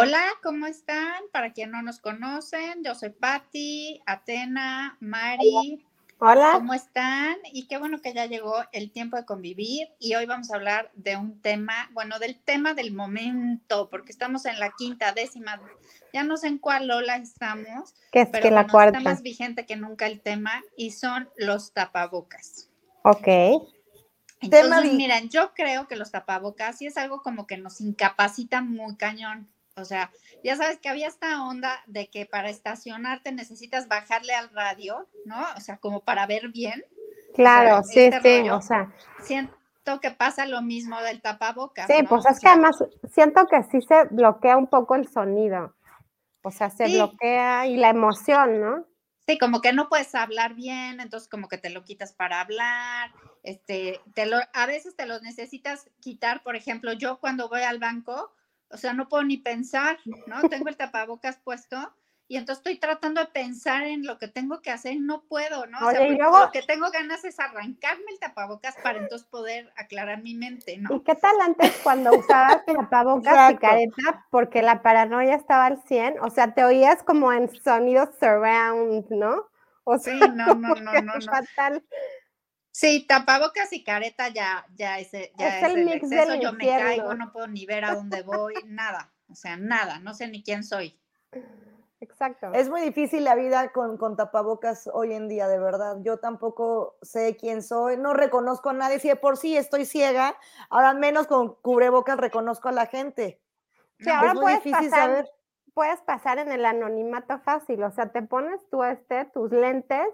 Hola, ¿cómo están? Para quien no nos conocen, yo soy Patti, Atena, Mari. Hola. ¿Cómo están? Y qué bueno que ya llegó el tiempo de convivir y hoy vamos a hablar de un tema, bueno, del tema del momento, porque estamos en la quinta décima, ya no sé en cuál Lola estamos, que es pero que la bueno, cuarta. está más vigente que nunca el tema y son los tapabocas. Ok. Entonces, miren, yo creo que los tapabocas sí es algo como que nos incapacita muy cañón. O sea, ya sabes que había esta onda de que para estacionarte necesitas bajarle al radio, ¿no? O sea, como para ver bien. Claro, O sea, sí, este sí. rollo. O sea, Siento que pasa lo mismo del tapabocas. sí, ¿no? pues O es que además siento que sí se bloquea un poco el sonido. O sea, se Sí. bloquea y la emoción, ¿no? Sí, como que no puedes hablar bien, entonces como que te lo quitas para hablar, este, te lo, a veces te lo necesitas quitar, por ejemplo, yo cuando voy al banco, o sea, no puedo ni pensar, ¿no? Tengo el tapabocas puesto y entonces estoy tratando de pensar en lo que tengo que hacer y no puedo, ¿no? O sea, Oye, y porque luego- lo que tengo ganas es arrancarme el tapabocas para entonces poder aclarar mi mente, ¿Y ¿no? qué tal antes cuando usabas tapabocas y careta? Porque la paranoia estaba al 100. O sea, te oías como en sonidos surround, ¿no? O sea, Sí, no, no, no, no, no. Sí, tapabocas y careta ya, ya es, e- ya Es es, el el, mix exceso. del Yo me caigo, no puedo ni ver a dónde voy, nada. O sea, nada, no sé ni quién soy. Exacto. Es muy difícil la vida con, con tapabocas hoy en día, de verdad. Yo tampoco sé quién soy, no reconozco a nadie. Si de por sí estoy ciega, ahora menos con cubrebocas reconozco a la gente. Sí, No, ahora es muy puedes difícil pasar, saber. puedes pasar en el anonimato fácil, o sea, te pones tú este, tus lentes,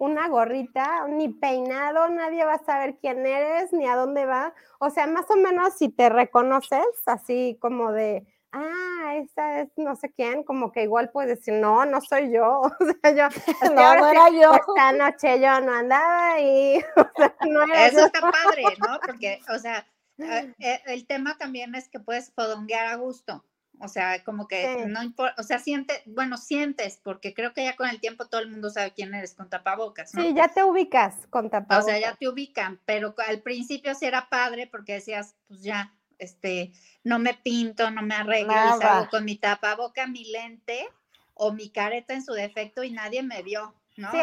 una gorrita, ni peinado, nadie va a saber quién eres, ni a dónde va. O sea, más o menos si te reconoces, así como de, ah, esta es no sé quién, como que igual puedes decir, no, no soy yo. O sea, yo, así No, ahora no sí, era yo. esta noche yo no andaba y, o sea, no era Eso yo. está padre, ¿no? Porque, o sea, eh, eh, el tema también es que puedes fodonguear a gusto. O sea, como que Sí. no importa, o sea, siente, bueno, sientes, porque creo que ya con el tiempo todo el mundo sabe quién eres con tapabocas, ¿no? Sí, ya te ubicas con O tapabocas. sea, ya te ubican, pero al principio sí era padre porque decías, pues ya, este, no me pinto, no me arreglo, y salgo con mi tapaboca, mi lente o mi careta en su defecto y nadie me vio, ¿no? Sí,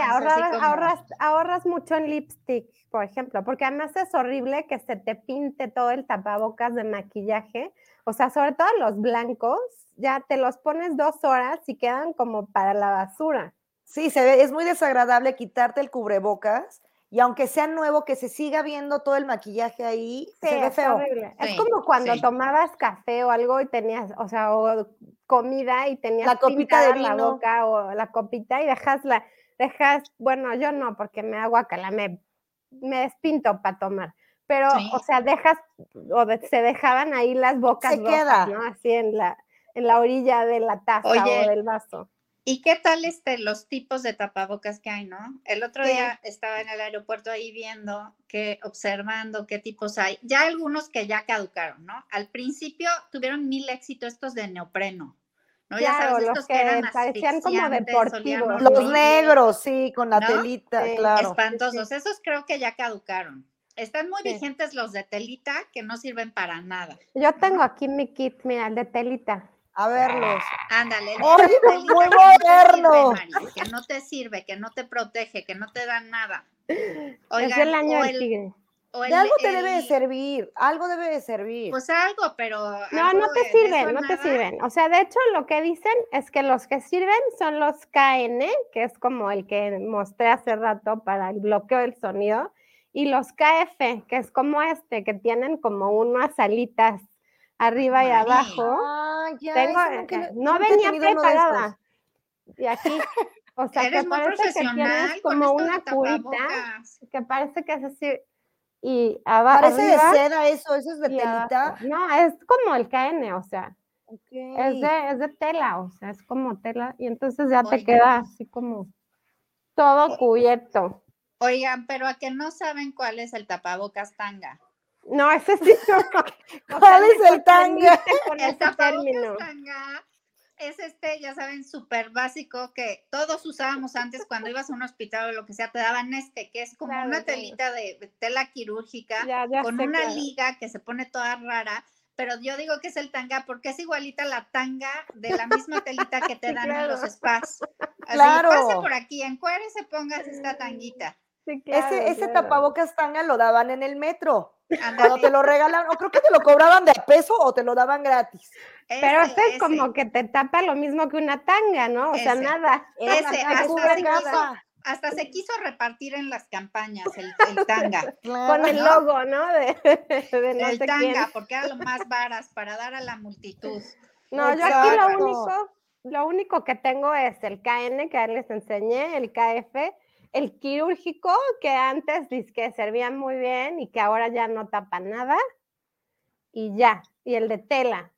como- ahorras, ahorras mucho en lipstick, por ejemplo, porque además es horrible que se te pinte todo el tapabocas de maquillaje. O sea, sobre todo los blancos, ya te los pones dos horas y quedan como para la basura. Sí, se ve, es muy desagradable quitarte el cubrebocas y aunque sea nuevo, que se siga viendo todo el maquillaje ahí, Sí, se ve es feo. horrible. Sí, es como cuando sí. tomabas café o algo y tenías, o sea, o comida y tenías La copita de pintada la vino. boca o la copita y dejas la, dejas, bueno, yo no, porque me hago guacala, me, me despinto para tomar. Pero, Sí. o sea, dejas, o de- se dejaban ahí las bocas Se rojas, queda. ¿no? Así en la, en la orilla de la taza Oye, o del vaso. ¿Y qué tal este, los tipos de tapabocas que hay, no? El otro Sí. día estaba en el aeropuerto ahí viendo, que, observando qué tipos hay. Ya algunos que ya caducaron, ¿no? Al principio tuvieron mil éxito estos de neopreno, ¿no? ya sabes, los estos que que eran parecían como deportivos. Los negros, sí, con la ¿No? telita, Sí. claro. espantosos. Esos creo que ya caducaron. Están muy Sí. vigentes los de telita que no sirven para nada. Yo tengo aquí mi kit, mira, el de telita. A verlos. Ándale, el de ¡Ay, telita muy que no sirve, que no te sirve, que no te protege, que no te da nada. es Oigan, el año o del tigre. o De algo te debe de servir, algo debe de servir. Pues algo, pero. No, algo no te sirven, no te sirven. O sea, de hecho, lo que dicen es que los que sirven son los KN, que es como el que mostré hace rato para el bloqueo del sonido, y los KF, que es como este, que tienen como unas alitas arriba y abajo. Ah, ya, Tengo, nunca eh, no nunca venía preparada. Y aquí, o sea, que parece que tienes como una curita, que parece que es así, y abajo. Parece de seda eso, eso es de y abajo. telita. No, es como el KN, o sea. Es de, es de tela, o sea, es como tela, y entonces ya te queda así como todo cubierto. Oigan, pero a que no saben cuál es el tapabocas tanga. No, ese sí no. o ¿Cuál es el tanga? con El tapabocas tanga es este, ya saben, súper básico que todos usábamos antes cuando ibas a un hospital o lo que sea, te daban este, que es como Claro, una telita de de tela quirúrgica Ya, ya con una claro. liga que se pone toda rara, pero yo digo que es el tanga porque es igualita la tanga de la misma telita que te dan en los spas. Así, Claro. pase por aquí, encuérese, pongas esta tanguita. Sí, claro, ese ese claro. tapabocas tanga lo daban en el metro. Cuando te lo regalan, o creo que te lo cobraban de a peso o te lo daban gratis. Pero ese, este es ese, como que te tapa lo mismo que una tanga, ¿no? O sea, Ese. nada. Ese, hasta se quiso- hasta se quiso repartir en las campañas el, el tanga. Con el ¿no? logo, ¿no? De, de no el sé tanga, quién. porque era lo más varas para dar a la multitud. No, yo aquí lo único, lo único que tengo es el KN que les enseñé, el KF, el quirúrgico que antes que servía muy bien y que ahora ya no tapa nada. Y ya, y el de tela.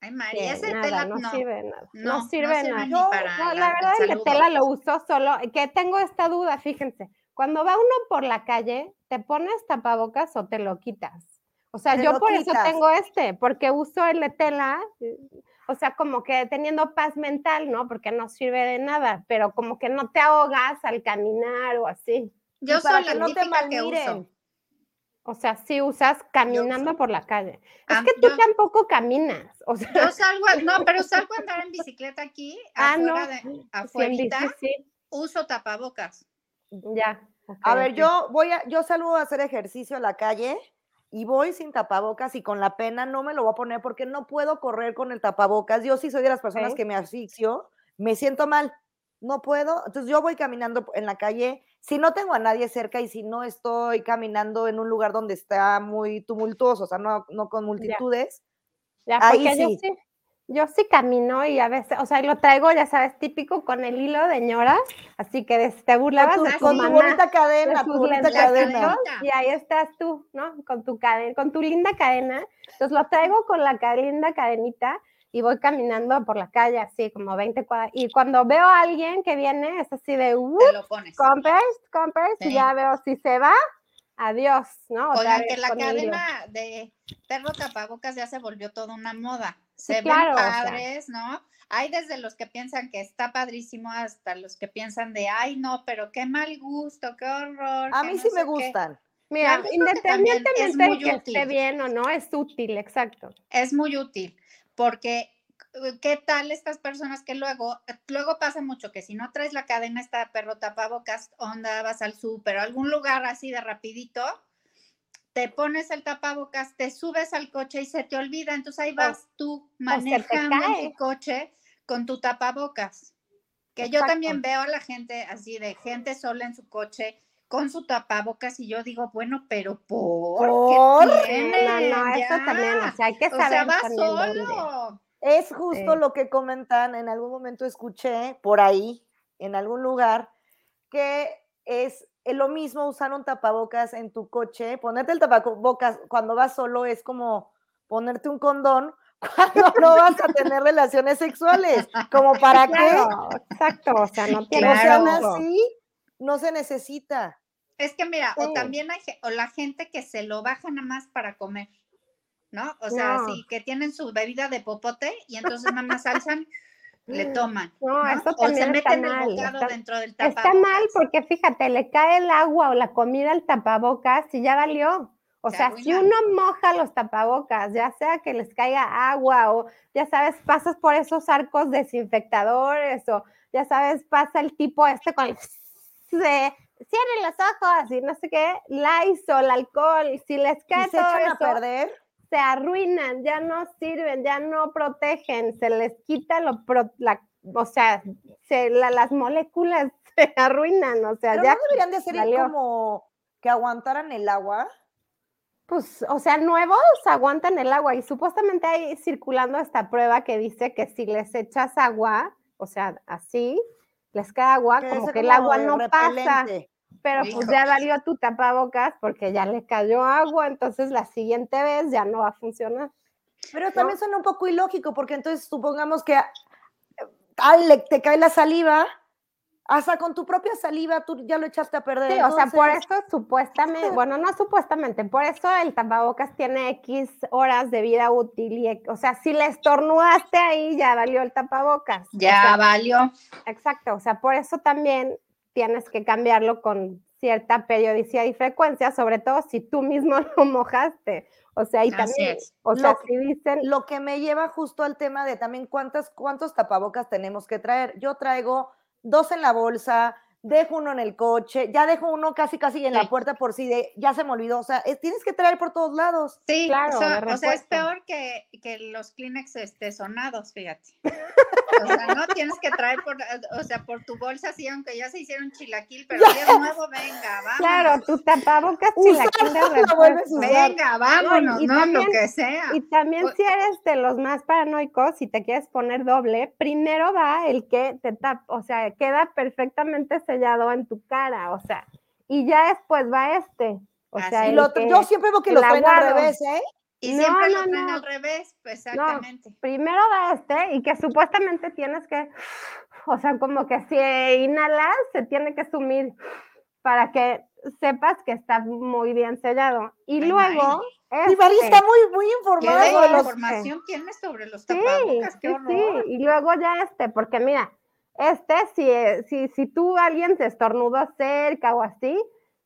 Ay, María, ese nada, tela no, no. sirve nada. No, No, sirve sirve nada. ni No, para no, la- la verdad el de tela lo uso solo, que tengo esta duda, fíjense. Cuando va uno por la calle, ¿te pones tapabocas o te lo quitas? O sea, Te yo por quitas. eso tengo este, porque uso el de tela, eh, o sea, como que teniendo paz mental, ¿no? Porque no sirve de nada, pero como que no te ahogas al caminar o así. Yo Y para soy que la no te que uso. O sea, sí usas caminando por la calle. Es Ah, que tú yo- tampoco caminas, o sea, Yo salgo, a- no, pero salgo a andar en bicicleta aquí, Ah, no. afuera de, sí, afuerita, uso tapabocas. ya. A ver, yo voy a, yo salgo a hacer ejercicio a la calle y voy sin tapabocas y con la pena no me lo voy a poner porque no puedo correr con el tapabocas. Yo sí soy de las personas que me asfixio, me siento mal, no puedo. Entonces yo voy caminando en la calle, si no tengo a nadie cerca y si no estoy caminando en un lugar donde está muy tumultuoso, o sea, no, no con multitudes, Ya, Ahí porque yo sí. Yo sí camino y a veces, o sea, lo traigo, ya sabes, típico con el hilo de ñoras, así que des- te burlabas con tu, de con tu mamá, bonita de cadena, tu bonita cadena. y ahí estás tú, ¿no? Con tu cadena, con tu linda cadena. Entonces lo traigo con la linda cadenita y voy caminando por la calle así como 20 cuadras. Y cuando veo a alguien que viene, es así de, uh, Te lo pones. compres, compres, y ya veo si se va, adiós, ¿no? Oigan, vez que la cadena de perro tapabocas ya se volvió toda una moda. Se Sí, claro, o ven sea. padres, ¿no? Hay desde los que piensan que está padrísimo hasta los que piensan de, ay, no, pero qué mal gusto, qué horror. A mí no sí me sé qué". gustan. Mira, independientemente de que útil. esté bien o no, es útil, exacto. es muy útil porque eh, qué tal estas personas que luego luego pasa mucho que si no traes la cadena esta perro tapabocas onda vas al súper o algún lugar así de rapidito te pones el tapabocas te subes al coche y se te olvida entonces ahí vas tú manejando en tu coche con tu tapabocas que yo también veo a la gente así de gente sola en su coche con su tapabocas y yo digo bueno pero por ¿Por? qué No, tiene? no, eso Ya. también, o sea, hay que o saber sea, va también dónde. solo. Es justo Sí. lo que comentan, en algún momento escuché por ahí, en algún lugar, que es eh, lo mismo usar un tapabocas en tu coche. Ponerte el tapabocas cuando vas solo es como ponerte un condón cuando no vas a tener relaciones sexuales. Como para qué. Claro, exacto, o sea, no tiene Claro. así no se necesita. Es que mira, o también hay o la gente que se lo baja nada más para comer, ¿no? O sea, No. sí, que tienen su bebida de popote y entonces nada más alzan, le toman. No, eso o se también está meten el mal, bocado está- dentro del Está tapabocas. mal porque fíjate, le cae el agua o la comida al tapabocas y ya valió. O Se sea, si uno moja los tapabocas, ya sea que les caiga agua o ya sabes, pasas por esos arcos desinfectadores o ya sabes, pasa el tipo este con el se cierren los ojos y no sé qué, Lysol, alcohol, si les Y cae se todo a eso, perder. Se arruinan, ya no sirven, ya no protegen, se les quita lo, pro- la, o sea, se, la- las moléculas se arruinan, o sea, Pero ya, no deberían de ser como que aguantaran el agua. pues, o sea, nuevos aguantan el agua y supuestamente hay circulando esta prueba que dice que si les echas agua, o sea, así, les cae agua, que como que el agua no pasa, pero pues ya valió tu tapabocas porque ya le cayó agua, entonces la siguiente vez ya no va a funcionar. Pero también suena un poco ilógico, porque entonces supongamos que ah, ay, le- te cae la saliva, hasta con tu propia saliva tú ya lo echaste a perder. Sí, o sea, por entonces- eso supuestamente, bueno, no supuestamente, por eso el tapabocas tiene X horas de vida útil y, o sea, si le estornudaste ahí, ya valió el tapabocas. O Ya sea, valió. exacto, o sea, por eso también tienes que cambiarlo con cierta periodicidad y frecuencia, sobre todo si tú mismo lo mojaste. O sea, y también, o sea, lo, si dicen... Lo que me lleva justo al tema de también cuántas, cuántos tapabocas tenemos que traer. Yo traigo dos en la bolsa, dejo uno en el coche, ya dejo uno casi casi en la puerta por si de, ya se me olvidó, o sea, tienes que traer por todos lados. Sí, claro. O sea, es peor que, que, los Kleenex este, sonados, fíjate. O sea, no tienes que traer por, o sea, por tu bolsa, sí, aunque ya se hicieron chilaquil, pero si es nuevo, venga, vamos. Claro, tu tapabocas chilaquil de Venga, vámonos, no, lo que sea. Y también si eres de los más paranoicos, si te quieres poner doble, primero va el que te tapa, o sea, queda perfectamente sellado en tu cara, o sea, y ya después va este. O sea, y lo, yo siempre veo que lo traen al revés, ¿eh? Y siempre lo traen al revés, pues exactamente. primero va este y que supuestamente tienes que, o sea, como que si inhalas, se tiene que sumir para que sepas que está muy bien sellado. Y luego... Este, y María está muy, muy informada. ¿Qué de información tienes sobre los tapabocas? Qué horror. Sí, y luego ya este, porque mira, este, si, si, si tú alguien te estornudó cerca o así,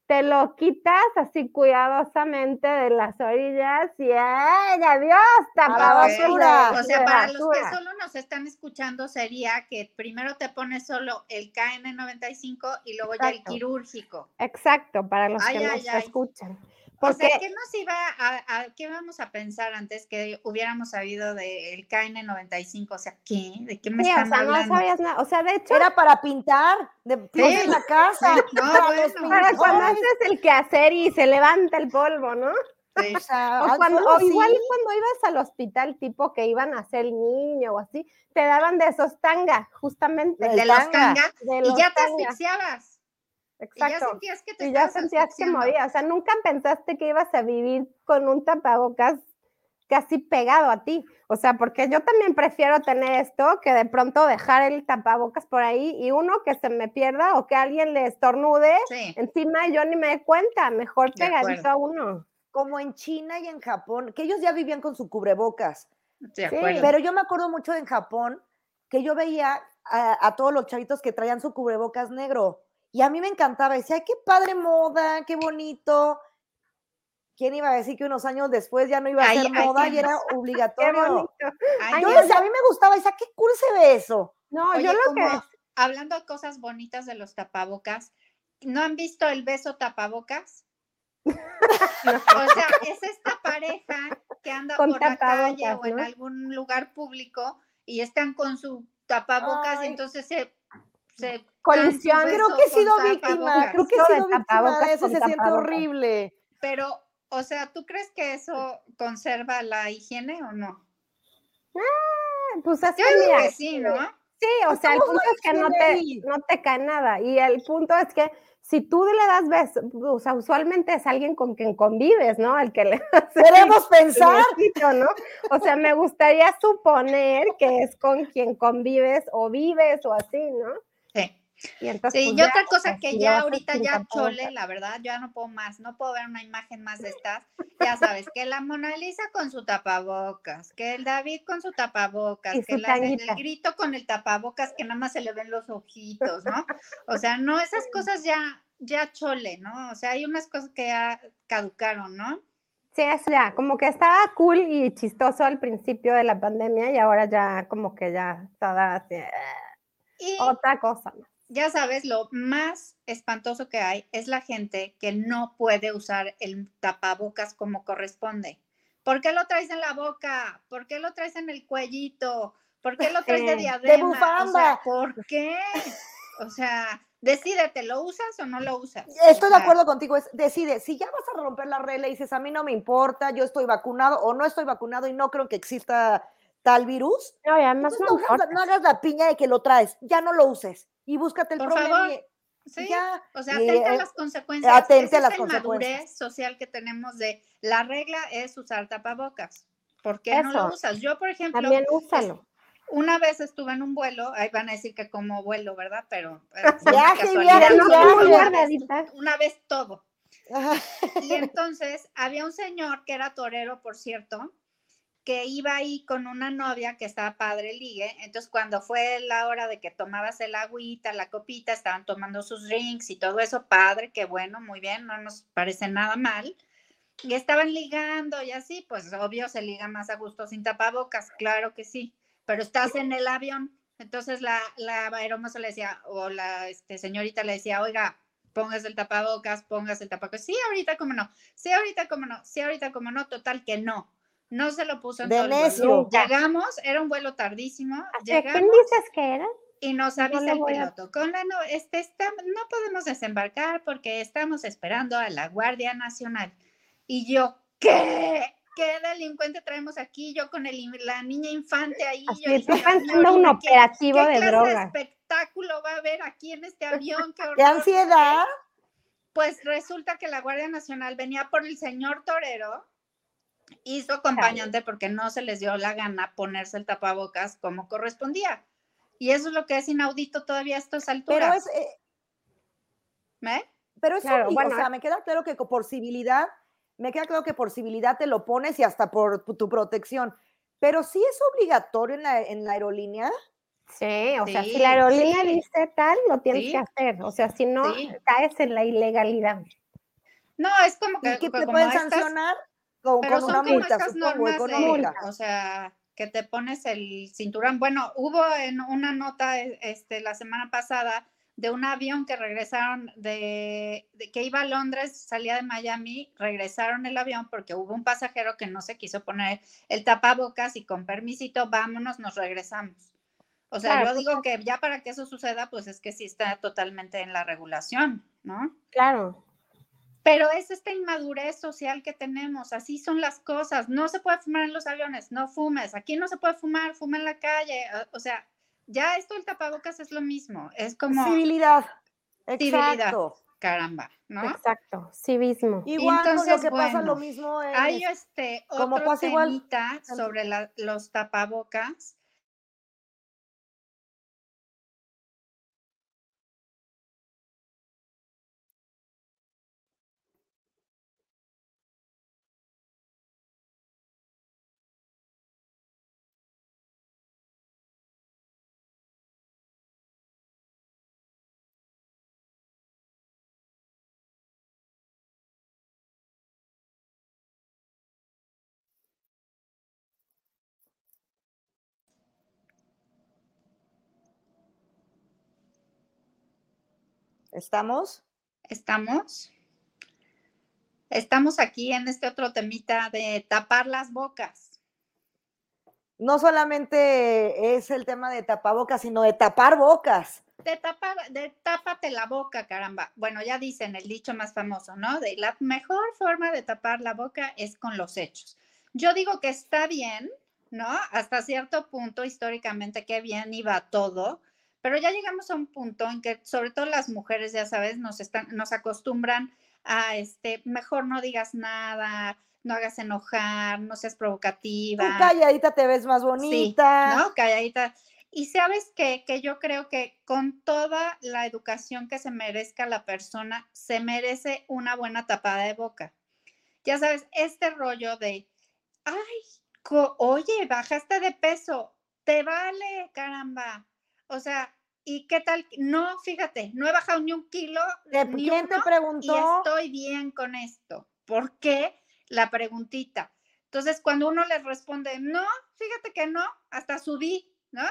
te lo quitas así cuidadosamente de las orillas y ¡ay, adiós! Tapa basura. O sea, para los que solo nos están escuchando sería que primero te pones solo el KN95 y luego ya el quirúrgico. Exacto, para los que nos escuchan. Porque, ¿qué nos iba a, qué vamos a pensar antes que hubiéramos sabido del KN95? O sea, ¿qué? ¿De qué me están o sea, hablando? no sabías nada. O sea, de hecho. Era para pintar, de en la casa. No, para, cuando haces el quehacer y se levanta el polvo, ¿no? O, sea, o, cuando, igual cuando ibas al hospital, tipo que iban a hacer el niño o así, te daban de esos tanga, justamente. De, los tanga. y ya te asfixiabas. Exacto. Y ya sentías que, moría. O sea, nunca pensaste que ibas a vivir con un tapabocas casi pegado a ti. O sea, porque yo también prefiero tener esto que de pronto dejar el tapabocas por ahí y uno que se me pierda o que alguien le estornude encima y yo ni me dé cuenta. Mejor pegadito a uno. Como en China y en Japón, que ellos ya vivían con su cubrebocas. Pero yo me acuerdo mucho en Japón que yo veía a, a todos los chavitos que traían su cubrebocas negro y a mí me encantaba, decía, ay, qué padre moda, qué bonito. ¿Quién iba a decir que unos años después ya no iba a ser moda y era obligatorio? yo decía, a mí me gustaba, decía, qué cool se ve eso. No, yo lo que... Hablando de cosas bonitas de los tapabocas, ¿no han visto el beso tapabocas? o sea, es esta pareja que anda por la calle o en algún lugar público y están con su tapabocas y entonces se se colisión. Creo que he sido víctima, creo que he sido víctima de eso, se siente horrible. Pero, o sea, ¿tú crees que eso conserva la higiene o no? Ah, pues es Yo digo que sí, ¿no? Sí, o sea, el punto es que no te, no te cae nada. Y el punto es que si tú le das besos, o sea, usualmente es alguien con quien convives, ¿no? El que le Queremos pensar. ¿no? O sea, me gustaría suponer que es con quien convives o vives o así, ¿no? Sí. Y, entonces, sí, y otra cosa que ya ahorita ya chole, la verdad, yo ya no puedo más, no puedo ver una imagen más de estas. Ya sabes, que la Mona Lisa con su tapabocas, que el David con su tapabocas, que la, el grito con el tapabocas, que nada más se le ven los ojitos, ¿no? O sea, no, esas cosas ya, ya chole, ¿no? O sea, hay unas cosas que ya caducaron, ¿no? Sí, es ya, como que estaba cool y chistoso al principio de la pandemia y ahora ya como que ya está así. Y otra cosa. Ya sabes, lo más espantoso que hay es la gente que no puede usar el tapabocas como corresponde. ¿Por qué lo traes en la boca? ¿Por qué lo traes en el cuellito? ¿Por qué lo traes de diadema? De bufanda. ¿Por qué? O sea, decídete, ¿lo usas o no lo usas? Estoy de acuerdo contigo, es, decide, si ya vas a romper la regla y dices, a mí no me importa, yo estoy vacunado o no estoy vacunado y no creo que exista tal virus, no, además no, hagas, la piña de que lo traes, ya no lo uses y búscate el problema. sí, o sea, atente a las consecuencias. Atente a las es consecuencias. madurez social que tenemos de la regla es usar tapabocas. ¿Por qué no lo usas? Yo, por ejemplo, también úsalo. Una vez estuve en un vuelo, ahí van a decir que como vuelo, ¿verdad? Pero viaje, viaje, una, una vez todo. Y entonces había un señor que era torero, por cierto, que iba ahí con una novia que estaba padre ligue, entonces cuando fue la hora de que tomabas el agüita, la copita, estaban tomando sus drinks y todo eso, padre, qué bueno, muy bien, no nos parece nada mal. Y estaban ligando y así, pues obvio se liga más a gusto sin tapabocas, claro que sí, pero estás en el avión, entonces la, la aeromoza le decía, o la este, señorita le decía, oiga, pongas el tapabocas, pongas el tapabocas, sí, ahorita como no, sí, ahorita como no, sí, ahorita como no, total que no no se lo puso en de todo el necio. vuelo. Llegamos, era un vuelo tardísimo. ¿De Llegamos quién dices que era? y nos No avisa el a- piloto. Con la no, este, está- no podemos desembarcar porque estamos esperando a la Guardia Nacional. Y yo, ¿qué? ¿Qué delincuente traemos aquí? Yo con el, la niña infante ahí. Así, yo "Ay, pensando un ¿qué- operativo ¿Qué de clase droga. de espectáculo va a haber aquí en este avión? ¡Qué ¡Qué ansiedad! Pues resulta que la Guardia Nacional venía por el señor torero, hizo acompañante porque no se les dio la gana ponerse el tapabocas como correspondía. Y eso es lo que es inaudito todavía a estas Pero alturas. es, eh, ¿eh? pero es Claro, bueno, o sea, me queda claro que por civilidad, me queda claro que por civilidad te lo pones y hasta por tu- protección. Pero sí es obligatorio en la, en la aerolínea. Sí, o sea, si la aerolínea sí. dice tal, lo tienes Sí. que hacer. O sea, si no, Sí. caes en la ilegalidad. No, es como que ¿Y qué te pueden estas- sancionar? Con, pero con son una como multa, estas normas de, o sea, que te pones el cinturón. Bueno, hubo en una nota e- este, la semana pasada de un avión que regresaron de, de que iba a Londres, salía de Miami, regresaron el avión porque hubo un pasajero que no se quiso poner el tapabocas y con permisito, vámonos, nos regresamos. O sea, Claro, yo digo que ya para que eso suceda, pues es que sí está totalmente en la regulación, ¿no? Claro. Pero es esta inmadurez social que tenemos, así son las cosas. No se puede fumar en los aviones, no fumes. Aquí no se puede fumar, fuma en la calle. O- O sea, ya esto del tapabocas es lo mismo. Es como Civilidad. Civilidad. Exacto. caramba, ¿no? Exacto. Civismo. Igual con lo Entonces, que pasa bueno, lo mismo en Hay es- este como otro pasa igual- temita sobre la- los tapabocas. ¿Estamos? ¿Estamos? Estamos aquí en este otro temita de tapar las bocas. No solamente es el tema de tapabocas, sino de tapar bocas. De, tapar, de tápate la boca, caramba. Bueno, ya dicen el dicho más famoso, ¿no? De la mejor forma de tapar la boca es con los hechos. Yo digo que está bien, ¿no? Hasta cierto punto, históricamente, qué bien iba todo, pero ya llegamos a un punto en que, sobre todo las mujeres, ya sabes, nos, están, nos acostumbran a, este, mejor no digas nada, no hagas enojar, no seas Tú provocativa. calladita te ves más bonita. Sí, ¿no? Calladita. Y sabes qué? que yo creo que con toda la educación que se merezca la persona, se merece una buena tapada de boca. Ya sabes, este rollo de, ay, oye, bajaste de peso, te vale, caramba. O sea, ¿y qué tal? No, fíjate, no he bajado ni un kilo, ¿De ni ¿Quién te uno, y preguntó? estoy bien con esto. ¿Por qué? La preguntita. Entonces, cuando uno les responde, no, fíjate que no, hasta subí, ¿no?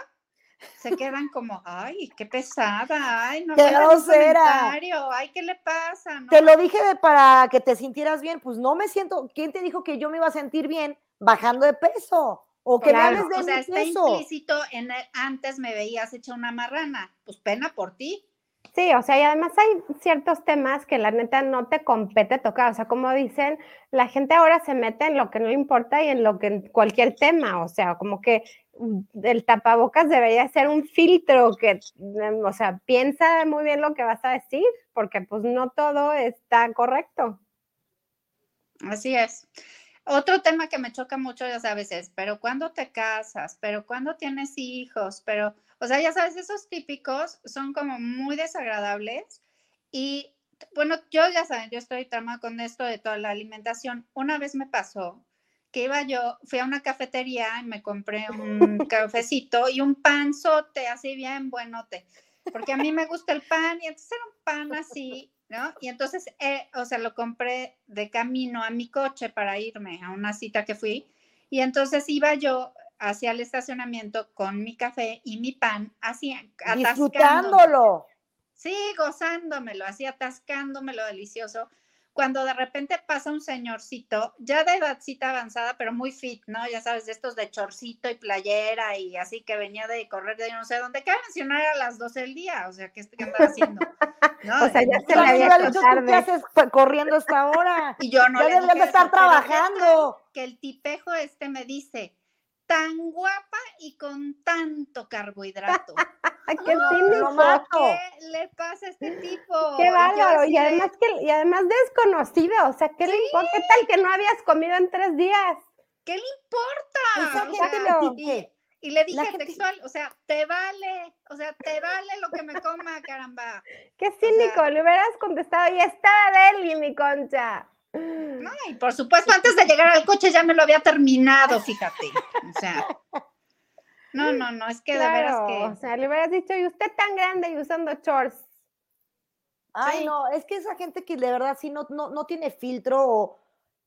Se quedan como, ay, qué pesada, ay, no ¡Qué grosera! ay, ¿qué le pasa? ¿no? Te lo dije de- para que te sintieras bien. Pues no me siento. ¿Quién te dijo que yo me iba a sentir bien bajando de peso? O que Claro, me hables de o sea, está implícito en el, antes me veías hecha una marrana, pues pena por ti. Sí, o sea, y además hay ciertos temas que la neta no te compete tocar. O sea, como dicen, la gente ahora se mete en lo que no le importa y en lo que en cualquier tema. O sea, como que mm, el tapabocas debería ser un filtro que, mm, o sea, piensa muy bien lo que vas a decir, porque pues no todo está correcto. Así es. Otro tema que me choca mucho, ya sabes, es, pero ¿cuándo te casas? ¿Pero cuándo tienes hijos? Pero, o sea, ya sabes, esos típicos son como muy desagradables. Y bueno, yo ya saben, yo estoy tramada con esto de toda la alimentación. Una vez me pasó que iba yo, fui a una cafetería y me compré un cafecito y un panzote, así bien buenote, porque a mí me gusta el pan y entonces era un pan así, ¿no? Y entonces, eh, o sea, lo compré de camino a mi coche para irme a una cita que fui y entonces iba yo hacia el estacionamiento con mi café y mi pan, así disfrutándolo. Sí, gozándomelo, así atascándomelo delicioso cuando de repente pasa un señorcito, ya de edadcita avanzada, pero muy fit, ¿no? Ya sabes, de estos de chorcito y playera y así que venía de correr de no sé dónde, ¿qué mencionar a las 12 del día? O sea, ¿qué, qué andaba haciendo? ¿No? O sea, ya se le había hecho ¿Qué haces corriendo esta hora? Y yo no ya le de estar trabajando. Que el tipejo este me dice, tan guapa y con tanto carbohidrato. ¡Qué no, ¿Qué le pasa a este tipo? ¡Qué bárbaro! Y además, que, y además desconocido, o sea, ¿qué le importa? ¿Qué tal que no habías comido en tres días? ¿Qué le importa? y, le dije textual, o sea, te vale, o sea, te vale lo que me coma, caramba. Qué cínico, le hubieras contestado, y estaba Deli, mi concha. No, y por supuesto, antes de llegar al coche ya me lo había terminado, fíjate. O sea. No, no, no, es que de veras que. O sea, le hubieras dicho, y usted tan grande y usando shorts. Ay, no, es que esa gente que de verdad sí no, no, no tiene filtro o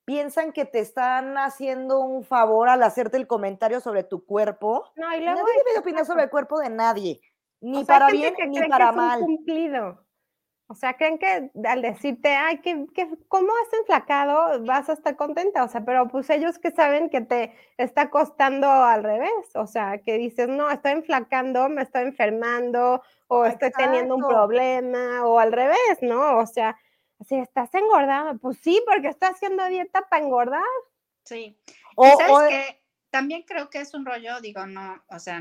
piensan que te están haciendo un favor al hacerte el comentario sobre tu cuerpo. No, y luego. Nadie debe opinar sobre el cuerpo de nadie. Ni para bien ni para mal. cumplido. O sea, creen que al decirte, ay, que, que, ¿cómo has enflacado? Vas a estar contenta. O sea, pero pues ellos que saben que te está costando al revés. O sea, que dices, no, estoy enflacando, me estoy enfermando, o estoy teniendo un problema, o al revés, ¿no? O sea, si estás engordada, pues sí, porque estás haciendo dieta para engordar. Sí. O, sabes que también creo que es un rollo, digo, no, o sea,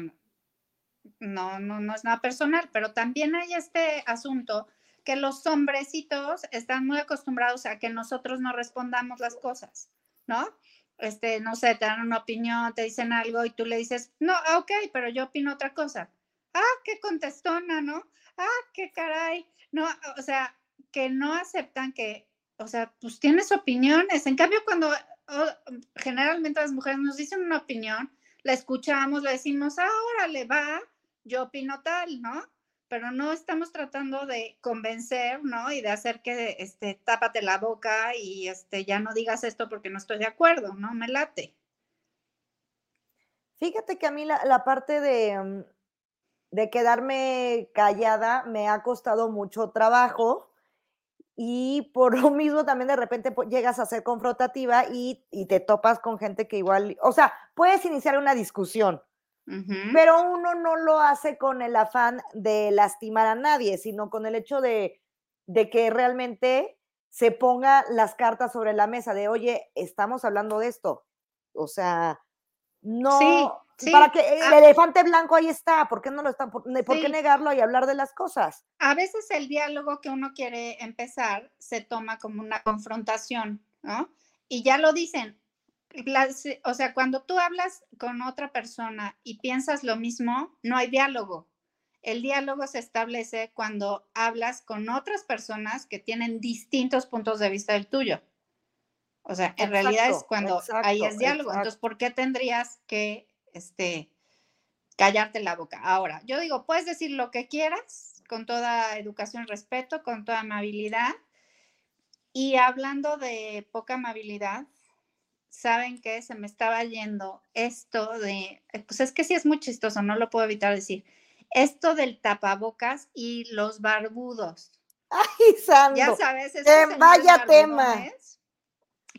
no, no, no es nada personal, pero también hay este asunto que los hombrecitos están muy acostumbrados a que nosotros no respondamos las cosas, ¿no? Este, no sé, te dan una opinión, te dicen algo y tú le dices, no, ah, ok, pero yo opino otra cosa. Ah, qué contestona, ¿no? Ah, qué caray. No, o sea, que no aceptan que, o sea, pues tienes opiniones. En cambio, cuando generalmente las mujeres nos dicen una opinión, la escuchamos, le decimos, ahora le va, yo opino tal, ¿no? Pero no estamos tratando de convencer, ¿no? Y de hacer que, este, tápate la boca y, este, ya no digas esto porque no estoy de acuerdo, ¿no? Me late. Fíjate que a mí la, parte de, mm, de quedarme callada me ha costado mucho trabajo y por lo mismo también de repente llegas a ser confrontativa y, y, te topas con gente que igual, o sea, puedes iniciar una discusión, pero uno no lo hace con el afán de lastimar a nadie, sino con el hecho de, que realmente se ponga las cartas sobre la mesa de, oye, estamos hablando de esto. O sea, no, para que el ah. elefante blanco ahí está, ¿por qué no lo están, por, qué negarlo y hablar de las cosas? A veces el diálogo que uno quiere empezar se toma como una confrontación, ¿no? Y ya lo dicen, o sea, cuando tú hablas con otra persona y piensas lo mismo, no hay diálogo. El diálogo se establece cuando hablas con otras personas que tienen distintos puntos de vista del tuyo. O sea, en realidad es cuando hay es diálogo. Entonces, ¿por qué tendrías que este, callarte la boca? Ahora, yo digo, puedes decir lo que quieras con toda educación y respeto, con toda amabilidad. Y hablando de poca amabilidad, ¿saben qué? Se me estaba yendo esto de, eh, pues es que sí es muy chistoso, no lo puedo evitar decir, esto del tapabocas y los barbudos. Ay, Sandro. Ya sabes, vaya tema.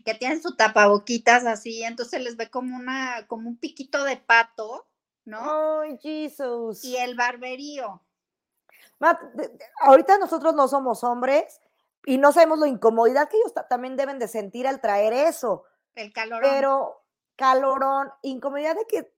Que tienen su tapaboquitas así, entonces les ve como una, como un piquito de pato, ¿no? Ay, Jesus. Y el barberío. ahorita nosotros no somos hombres y no sabemos la incomodidad que ellos también deben de sentir al traer eso. El calorón. Pero calorón, incomodidad de que,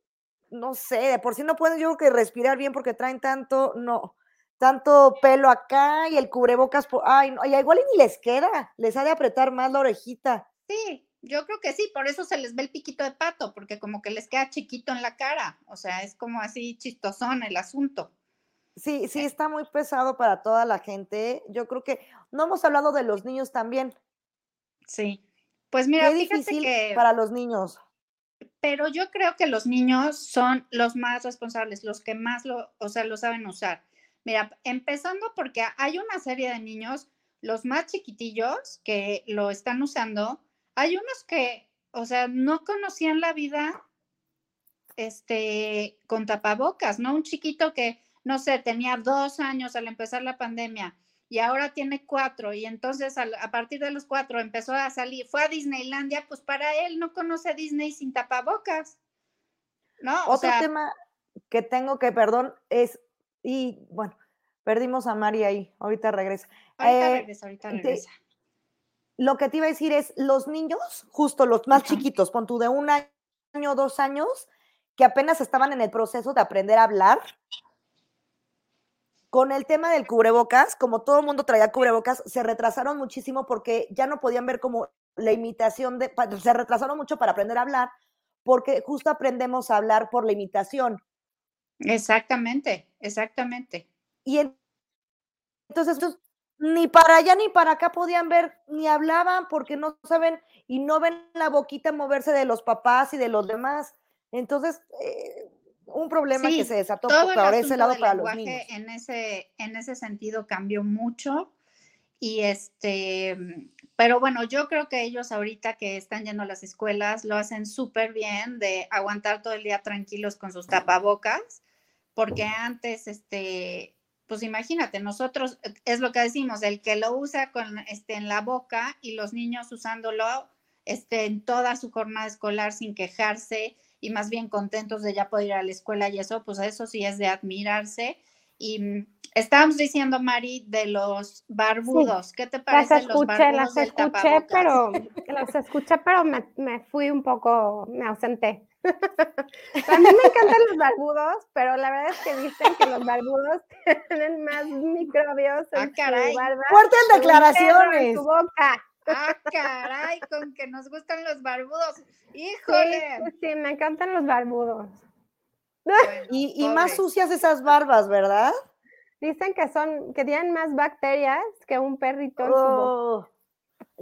no sé, de por sí no pueden yo creo que respirar bien porque traen tanto, no, tanto pelo acá y el cubrebocas, ay, no, y igual ni les queda, les ha de apretar más la orejita. Sí, yo creo que sí, por eso se les ve el piquito de pato, porque como que les queda chiquito en la cara, o sea, es como así chistosón el asunto. Sí, sí, eh está muy pesado para toda la gente. Yo creo que no hemos hablado de los niños también. Sí. Pues mira, fíjate que para los niños. pero yo creo que los niños son los más responsables, los que más lo, o sea, lo saben usar. Mira, empezando porque hay una serie de niños, los más chiquitillos, que lo están usando. Hay unos que, o sea, no conocían la vida este, con tapabocas, ¿no? Un chiquito que, no sé, tenía dos años al empezar la pandemia y ahora tiene cuatro y entonces a, partir de los cuatro empezó a salir, fue a Disneylandia, pues para él no conoce Disney sin tapabocas. ¿No? Otro tema que tengo que, perdón, es, y bueno, perdimos a Mari ahí, ahorita regresa. Ahorita eh, regresa, ahorita regresa. lo que te iba a decir es, los niños, justo los más chiquitos, pon tú de un año, dos años, que apenas estaban en el proceso de aprender a hablar, con el tema del cubrebocas, como todo el mundo traía cubrebocas, se retrasaron muchísimo porque ya no podían ver como la imitación de, se retrasaron mucho para aprender a hablar, porque justo aprendemos a hablar por la imitación. Exactamente, exactamente. Y entonces, ni para allá ni para acá podían ver, ni hablaban porque no saben y no ven la boquita moverse de los papás y de los demás. Entonces, eh, un problema que se desató por ese lado para los niños. En ese, en ese sentido cambió mucho. Y este, pero bueno, yo creo que ellos ahorita que están yendo a las escuelas lo hacen súper bien de aguantar todo el día tranquilos con sus tapabocas, porque antes, este, pues imagínate, nosotros, es lo que decimos, el que lo usa con, este, en la boca y los niños usándolo este, en toda su jornada escolar sin quejarse, y más bien contentos de ya poder ir a la escuela y eso, pues eso sí es de admirarse. Y mm, estábamos diciendo, Mari, de los barbudos. ¿Qué te parece las escuché, las escuché, pero las escuché, pero me, me, fui un poco, me ausenté. a mí me encantan los barbudos, pero la verdad es que dicen que los barbudos tienen más microbios en ah, su barba. Fuertes declaraciones. En su boca. Ah, caray, con que nos gustan los barbudos. Híjole. Sí, me encantan los barbudos. y, más sucias esas barbas, ¿verdad? Dicen que son, que tienen más bacterias que un perrito. Oh.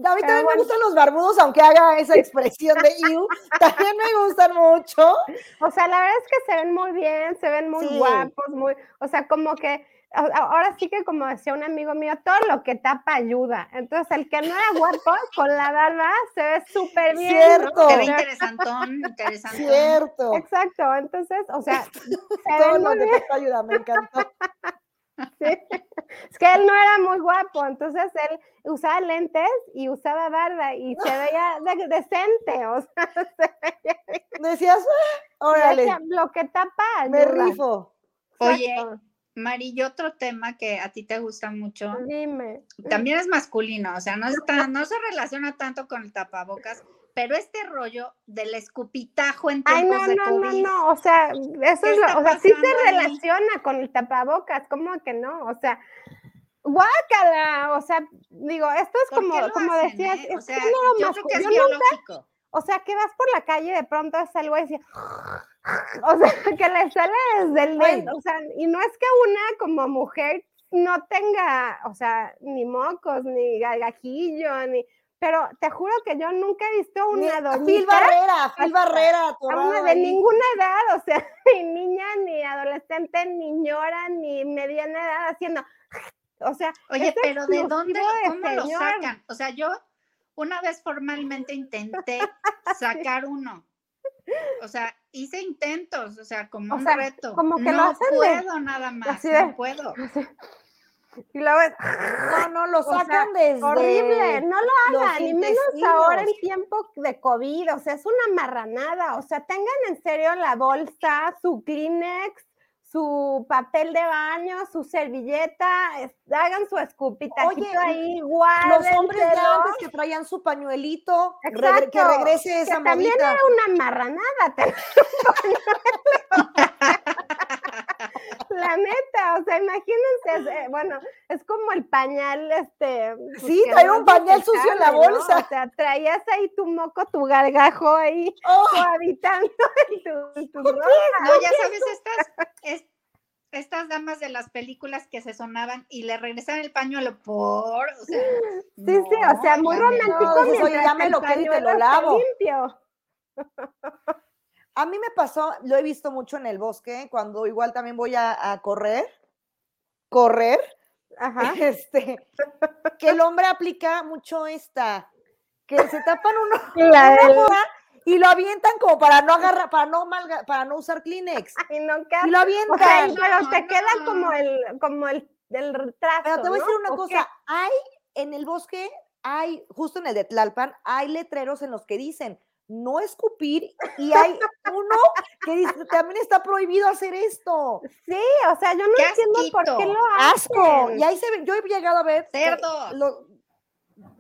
A mí también me gustan los barbudos, aunque haga esa expresión de you, también me gustan mucho. O sea, la verdad es que se ven muy bien, se ven muy guapos, muy, o sea, como que ahora sí que como decía un amigo mío, todo lo que tapa ayuda. Entonces, el que no era guapo con la barba se ve súper bien. Cierto. Se ve interesantón, interesantón. Cierto. Exacto. Entonces, o sea, todo lo que tapa ayuda, me encantó. Sí. Es que él no era muy guapo, entonces él usaba lentes y usaba barba y se veía decente, o sea, se veía... Decías, ah, órale. Lo que tapa. Me rifo. Oye, Mari, y otro tema que a ti te gusta mucho. Dime. También es masculino, o sea, no, está, no se relaciona tanto con el tapabocas, pero este rollo del escupitajo en tiempos Ay, no, no, No, no, o sea, eso es lo, o sea, sí se relaciona con el tapabocas, ¿cómo que no? O sea, guácala, o sea, digo, esto es como, como decías, eh? o sea, yo creo que es biológico. o sea, que vas por la calle de pronto es algo y dices, o sea, que le sale desde el dedo, o sea, y no es que una como mujer no tenga, o sea, ni mocos, ni gargajillo, ni, pero te juro que yo nunca he visto una doñita. Phil Barrera, Phil Barrera, de ninguna edad, o sea, ni niña, ni adolescente, ni ñora, ni mediana edad haciendo, o sea. Oye, pero ¿de dónde, cómo lo sacan? O sea, yo una vez formalmente intenté sacar uno o sea, hice intentos, o sea, como un reto. Como que no lo hacen puedo nada más, no puedo. Y la vez, no, no, lo sacan desde. Horrible, no lo hagan, ni menos ahora en tiempo de COVID, o sea, es una marranada, o sea, tengan en serio la bolsa, su Kleenex, su papel de baño, su servilleta, hagan su escupita ahí, igual. Los hombres de antes que traían su pañuelito, que regrese esa que También era una marranada. La neta, o sea, imagínense, bueno, es como el pañal, este. Pues, sí, traía un pañal sucio en la bolsa. O sea, traías ahí tu moco, tu gargajo ahí, oh. habitando en tu, No, ya sabes, estas, estas damas de las películas que se sonaban y le regresaban el pañuelo por. O sea, sí, sí, o sea, muy romántico. No, oye, ya me lo quedo y te lo lavo. Limpio. A mí me pasó, lo he visto mucho en el bosque, cuando igual también voy a, a correr, correr, Ajá. este, que el hombre aplica mucho esta, que se tapan uno y lo avientan como para no agarrar, para no malga- para no usar Kleenex. Ay, no, Y lo O sea, avientan. pero te queda como el, como el del trazo. Pero te voy a decir una cosa, hay en el bosque, hay, justo en el de Tlalpan, hay letreros en los que dicen no escupir y hay uno que dice también está prohibido hacer esto. Sí, o sea, yo no ¡Qué entiendo por qué asquito! lo Asco. hacen. Y ahí se ve, yo he llegado a ver que Cerdos. lo-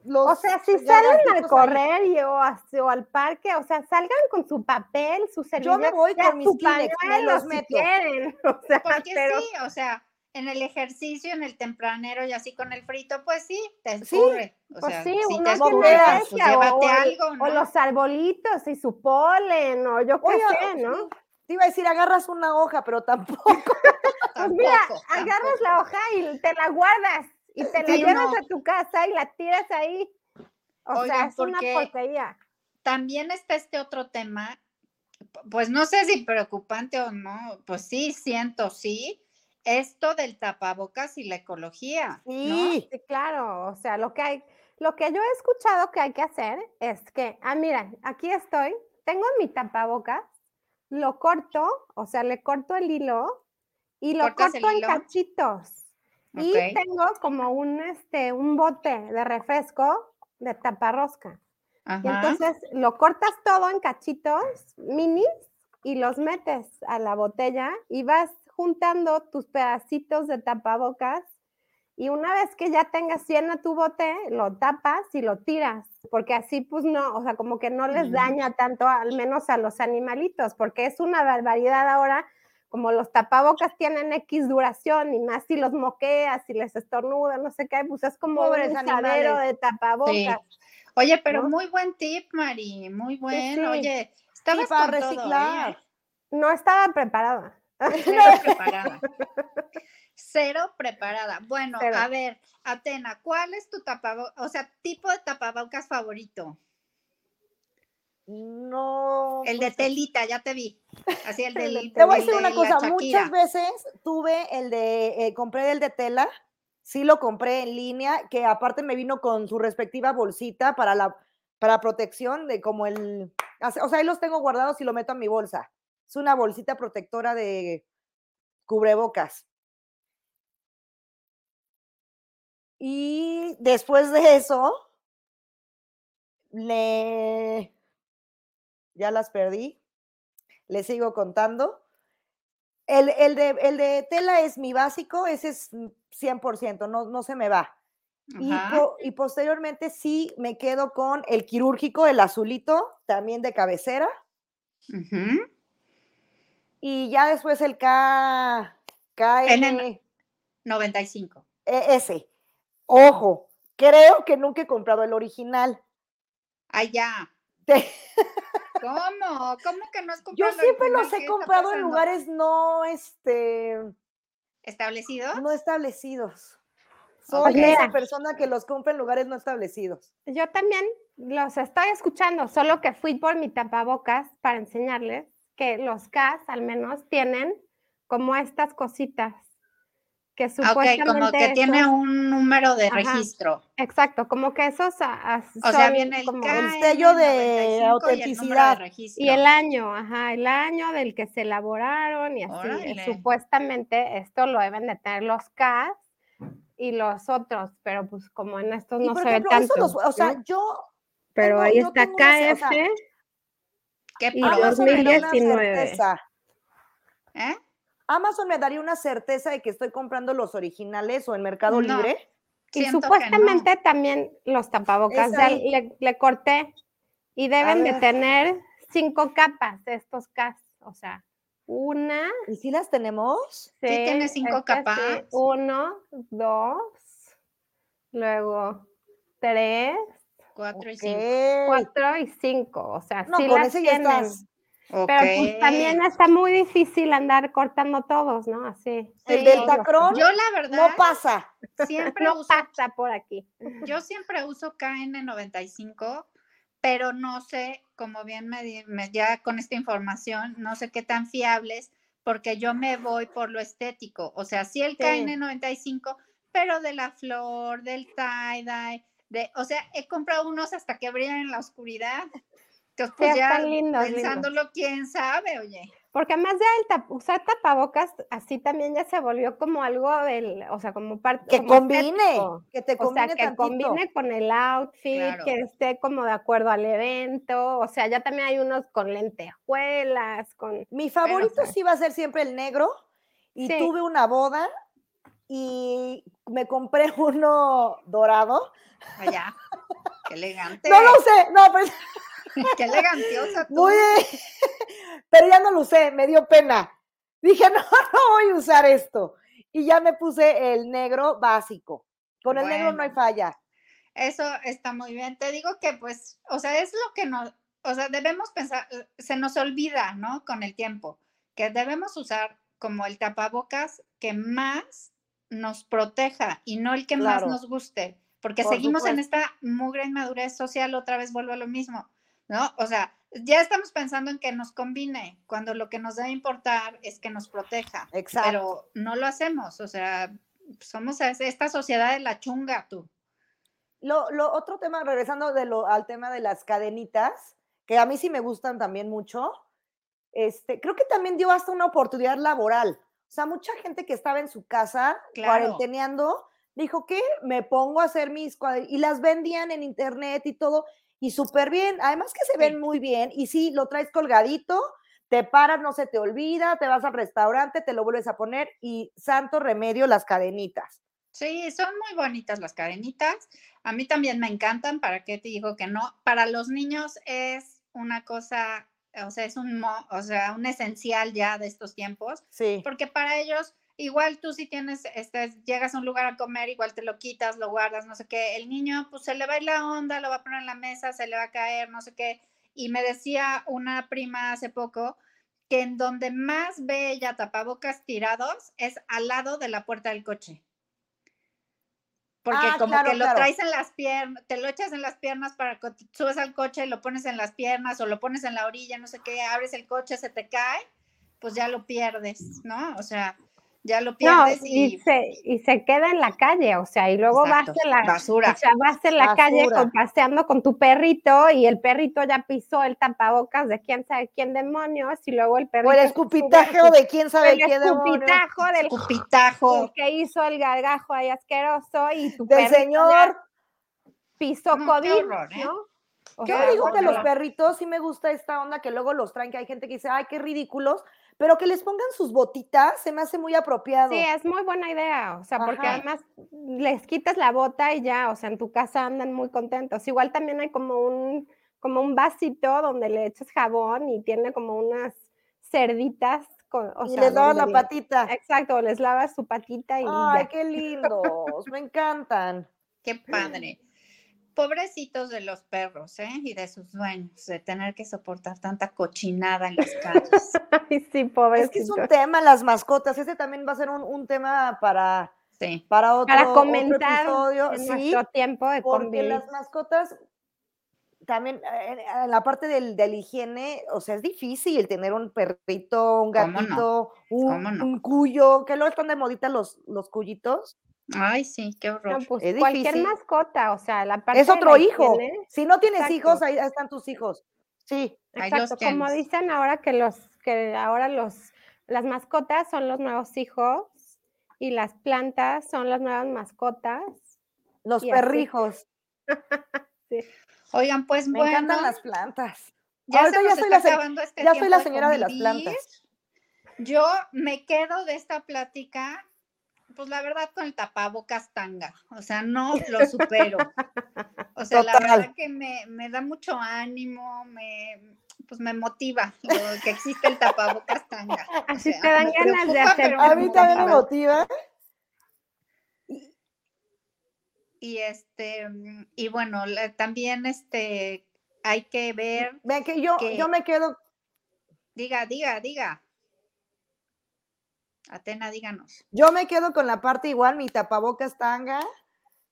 los O sea, si salen a correr y, o, a- o al parque, o sea, salgan con su papel, su Yo me servilleta, voy con mis Kleenex, me los si meto. quieren. O sea, Porque pero sí, o sea, en el ejercicio, en el tempranero y así con el frito, pues sí, te Sí, escurre. o pues sea, sí, si te escurre, pues, llévate o, algo, ¿no? o los arbolitos y su polen, o yo qué Oye, sé, ¿no? sí, Te iba a decir, agarras una hoja, pero tampoco. Pues mira, Tampoco, agarras la hoja y te la guardas y te la Sí, llevas no. a tu casa y la tiras ahí. O sea, es una porque- porquería. También está este otro tema, pues no sé si preocupante o no, pues sí, siento, sí, esto del tapabocas y la ecología. Sí. Claro, o sea, lo que hay, lo que yo he escuchado que hay que hacer es que, ah, mira, aquí estoy, tengo mi tapabocas, lo corto, o sea, le corto el hilo y lo ¿Cortas el corto en cachitos. Y tengo como un, este, un bote de refresco de taparrosca. Y entonces lo cortas todo en cachitos minis y los metes a la botella y vas juntando tus pedacitos de tapabocas y una vez que ya tengas lleno tu bote, lo tapas y lo tiras, porque así pues no, o sea, como que no les daña tanto, al menos a los animalitos, porque es una barbaridad ahora, como los tapabocas tienen X duración y más si los moqueas, si les estornudan, no sé qué, pues es como Pobres un de tapabocas. Sí. Oye, pero ¿no? muy buen tip, Mari, muy bueno. sí. Oye, estabas para todo, ¿eh? reciclar. No estaba preparada. Cero preparada. Cero preparada. Bueno, Cero. a ver, Atena, ¿cuál es tu tapabocas, o sea, tipo de tapabocas favorito? No. El de pues, telita, ya te vi. Así el de. Te voy a decir una cosa, muchas veces tuve el de, eh, compré el de tela, sí lo compré en línea, que aparte me vino con su respectiva bolsita para la para protección de como el, o sea, ahí los tengo guardados y lo meto a mi bolsa. Es una bolsita protectora de cubrebocas. Y después de eso, le, ya las perdí, le sigo contando. El, el de, el de tela es mi básico, ese es mm, 100%, no, no se me va. Y, po- y posteriormente sí me quedo con el quirúrgico, el azulito, también de cabecera. Ujú. Y ya después el K, KN, 95. e- ese. Ojo, creo que nunca he comprado el original. Ay, ya. Te- ¿Cómo? ¿Cómo que no has Yo comprado? el siempre los ¿Qué he comprado en lugares no, este, ¿Establecidos? no establecidos. Soy esa persona que los compra en lugares no establecidos. Yo también los estoy escuchando, solo que fui por mi tapabocas para enseñarles que los CAS al menos tienen como estas cositas que Ah, Ok, supuestamente como que tiene un número de Ajá. registro. exacto, como que esos a- a- O sea, viene el como- el sello de KN95 y el número autenticidad. registro. y el año, ajá, el año del que se elaboraron y así. eh, Órale. Supuestamente esto lo deben de tener los CAS y los otros, pero pues como en estos Y no por se ve ejemplo, eso tanto. los- o sea, ¿no? yo pero tengo- ahí está una o KF. sea, ¿Qué y Amazon me da una 2019. certeza. ¿Eh? Amazon me daría una certeza de que estoy comprando los originales o en Mercado No. Libre. Y Siento que supuestamente también los tapabocas, ahí. le, le corté y deben de tener cinco capas de estos cas, o sea, una, ¿Y si las tenemos? sí, tiene cinco este sí, capas. uno, dos, luego tres, Cuatro y Ok. cinco. cuatro y cinco, o sea, No, sí con las ese ya tienen, estás. Pero pues también está muy difícil andar cortando todos, ¿no? Así. El Sí. Deltacron Yo la verdad no pasa. siempre No uso, pasa por aquí. yo siempre uso KN95, pero no sé, como bien me, me- ya con esta información, no sé qué tan fiables, porque yo me voy por lo estético. O sea, sí el Sí. KN95, pero de la flor, del tie-dye, de, o sea, he comprado unos hasta que brillan en la oscuridad. Entonces, pues Sí, ya están lindos, lindos. pensándolo, quién sabe, oye. Porque además el tap- usar tapabocas así también ya se volvió como algo del, o sea, como parte Que como combine, estético. que te O sea, combine que tantito. combine con el outfit, Claro. que esté como de acuerdo al evento. O sea, ya también hay unos con lentejuelas, con Mi favorito sí. sí va a ser siempre el negro. Y Sí. tuve una boda y me compré uno dorado. Allá. Qué elegante. No lo sé, no, pero, Qué elegantiosa tú. muy, pero ya no lo usé, me dio pena. Dije, no, no voy a usar esto. Y ya me puse el negro básico. Con el negro no hay falla. Eso está muy bien. Te digo que, pues, o sea, es lo que nos, o sea, debemos pensar, se nos olvida, ¿no? Con el tiempo, que debemos usar como el tapabocas que más nos proteja y no el que Claro. más nos guste, porque Por seguimos en esta mugre inmadurez social, otra vez vuelvo a lo mismo, ¿no? O sea, ya estamos pensando en que nos combine, cuando lo que nos debe importar es que nos proteja, Exacto. pero no lo hacemos, o sea, somos es- esta sociedad de la chunga, tú. Lo, lo otro tema, regresando de lo, al tema de las cadenitas, que a mí sí me gustan también mucho, este, creo que también dio hasta una oportunidad laboral. O sea, mucha gente que estaba en su casa Claro. cuarenteneando, dijo que me pongo a hacer mis y las vendían en internet y todo, y súper bien. Además que se Sí. ven muy bien, y sí, lo traes colgadito, te paras, no se te olvida, te vas al restaurante, te lo vuelves a poner, y santo remedio las cadenitas. Sí, son muy bonitas las cadenitas. A mí también me encantan, ¿para qué te digo que no? Para los niños es una cosa, o sea, es un, mo- o sea, un esencial ya de estos tiempos, Sí. porque para ellos, igual tú si tienes, este, llegas a un lugar a comer, igual te lo quitas, lo guardas, no sé qué, el niño pues se le va a ir la onda, lo va a poner en la mesa, se le va a caer, no sé qué. Y me decía una prima hace poco que en donde más ve ella tapabocas tirados es al lado de la puerta del coche. Porque Ah, como claro, que lo claro. traes en las piernas, te lo echas en las piernas para que subes al coche y lo pones en las piernas o lo pones en la orilla, no sé qué, abres el coche, se te cae, pues ya lo pierdes, ¿no? O sea, ya lo No, pierdes y y, se, y se queda en la calle, o sea, y luego Exacto, vas en la, basura. o sea, vas en la calle con- paseando con tu perrito y el perrito ya pisó el tapabocas de quién sabe quién demonios y luego el perrito O el su- de quién sabe el qué demonio. escupitajo del Cupitajo. el que hizo el gargajo ahí asqueroso y tu Del perrito señor. pisó No, qué COVID, horror, ¿eh? O Yo sea, digo que los perritos sí me gusta esta onda que luego los traen, que hay gente que dice, ay, qué ridículos, pero que les pongan sus botitas se me hace muy apropiado. Sí, es muy buena idea, o sea, porque además les quitas la bota y ya, o sea, en tu casa andan muy contentos. Igual también hay como un, como un vasito donde le echas jabón y tiene como unas cerditas, con, o y sea, les lavas la patita. Exacto, les lavas su patita y Ay, ya. qué lindos, me encantan. Qué padre. Pobrecitos de los perros, ¿eh? Y de sus dueños, de tener que soportar tanta cochinada en las calles. Ay, sí, Es que es un tema las mascotas, ese también va a ser un, un tema para, Sí. para otro, Para otro comentar episodio. en Sí, nuestro tiempo de porque convivir. las mascotas también eh, en, en la parte del, de la higiene, o sea, es difícil tener un perrito, un gatito, un, ¿Cómo no? un cuyo, que luego están de modita los, los cuyitos. Ay, sí, qué No, horror. pues es cualquier difícil. mascota, o sea, la parte Es de otro la hijo. higiene, Si no tienes hijos, ahí están tus hijos. Sí, Exacto, como dicen ahora que los que ahora los las mascotas son los nuevos hijos y las plantas son las nuevas mascotas. los perrijos. Oigan, pues Me bueno, encantan las plantas. ya Ahorita se ya soy la este ya soy la señora de las plantas. Yo me quedo de esta plática, pues la verdad, con el tapabocas tanga. O sea, no lo supero. O sea, la verdad que me, me da mucho ánimo, me, pues me motiva lo que existe el tapabocas tanga. O Así sea, te dan me ganas de preocupa, hacer pero A mí también me motiva. Y este, mm, y bueno, la- también este, hay que ver, Vean que yo, que- yo me quedo, diga, diga, diga. Atena, díganos. yo me quedo con la parte igual, mi tapabocas tanga,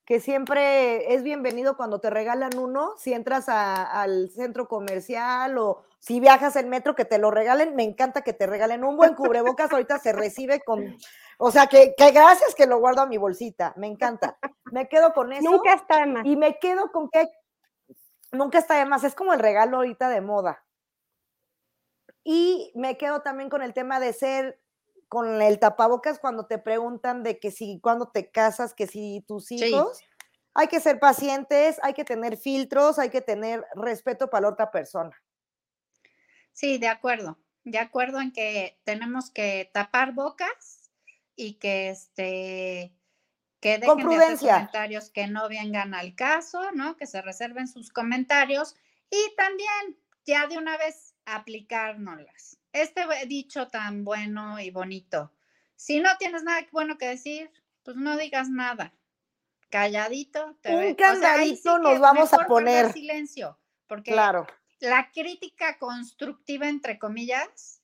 que siempre es bienvenido cuando te regalan uno, si entras al centro comercial o si viajas en metro, que te lo regalen, me encanta que te regalen un buen cubrebocas, ahorita se recibe con, o sea, que, que gracias que lo guardo a mi bolsita, me encanta. Me quedo con eso. Nunca está de más. Y me quedo con que nunca está de más, es como el regalo ahorita de moda. Y me quedo también con el tema de ser con el tapabocas cuando te preguntan de que si cuando te casas, que si tus hijos, hay que ser pacientes, hay que tener filtros, hay que tener respeto para la otra persona. Sí, de acuerdo. De acuerdo en que tenemos que tapar bocas y que este que dejen de hacer comentarios que no vengan al caso, ¿no? Que se reserven sus comentarios y también ya de una vez aplicárnoslas este dicho tan bueno y bonito. Si no tienes nada bueno que decir, pues no digas nada. Calladito. Te Un candadito nos vamos a poner. silencio, porque claro. la crítica constructiva, entre comillas,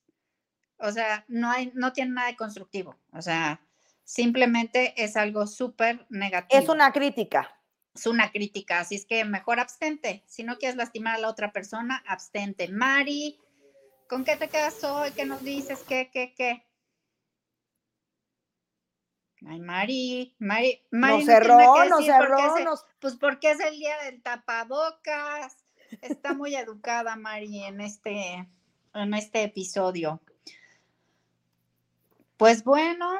o sea, no, hay, no tiene nada de constructivo. O sea, simplemente es algo súper negativo. Es una crítica. Es una crítica, así es que mejor abstente. Si no quieres lastimar a la otra persona, abstente. Mari, ¿Con qué te quedas hoy? ¿Qué nos dices? ¿Qué, qué, qué? Ay, Mari, Mari, Mari. Nos cerró, nos cerró. Pues porque es el día del tapabocas. Está muy educada Mari en este, en este episodio. Pues bueno,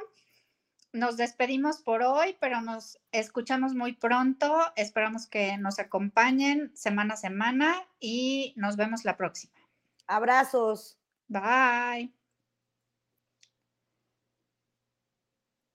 nos despedimos por hoy, pero nos escuchamos muy pronto. Esperamos que nos acompañen semana a semana y nos vemos la próxima. Abrazos. Bye.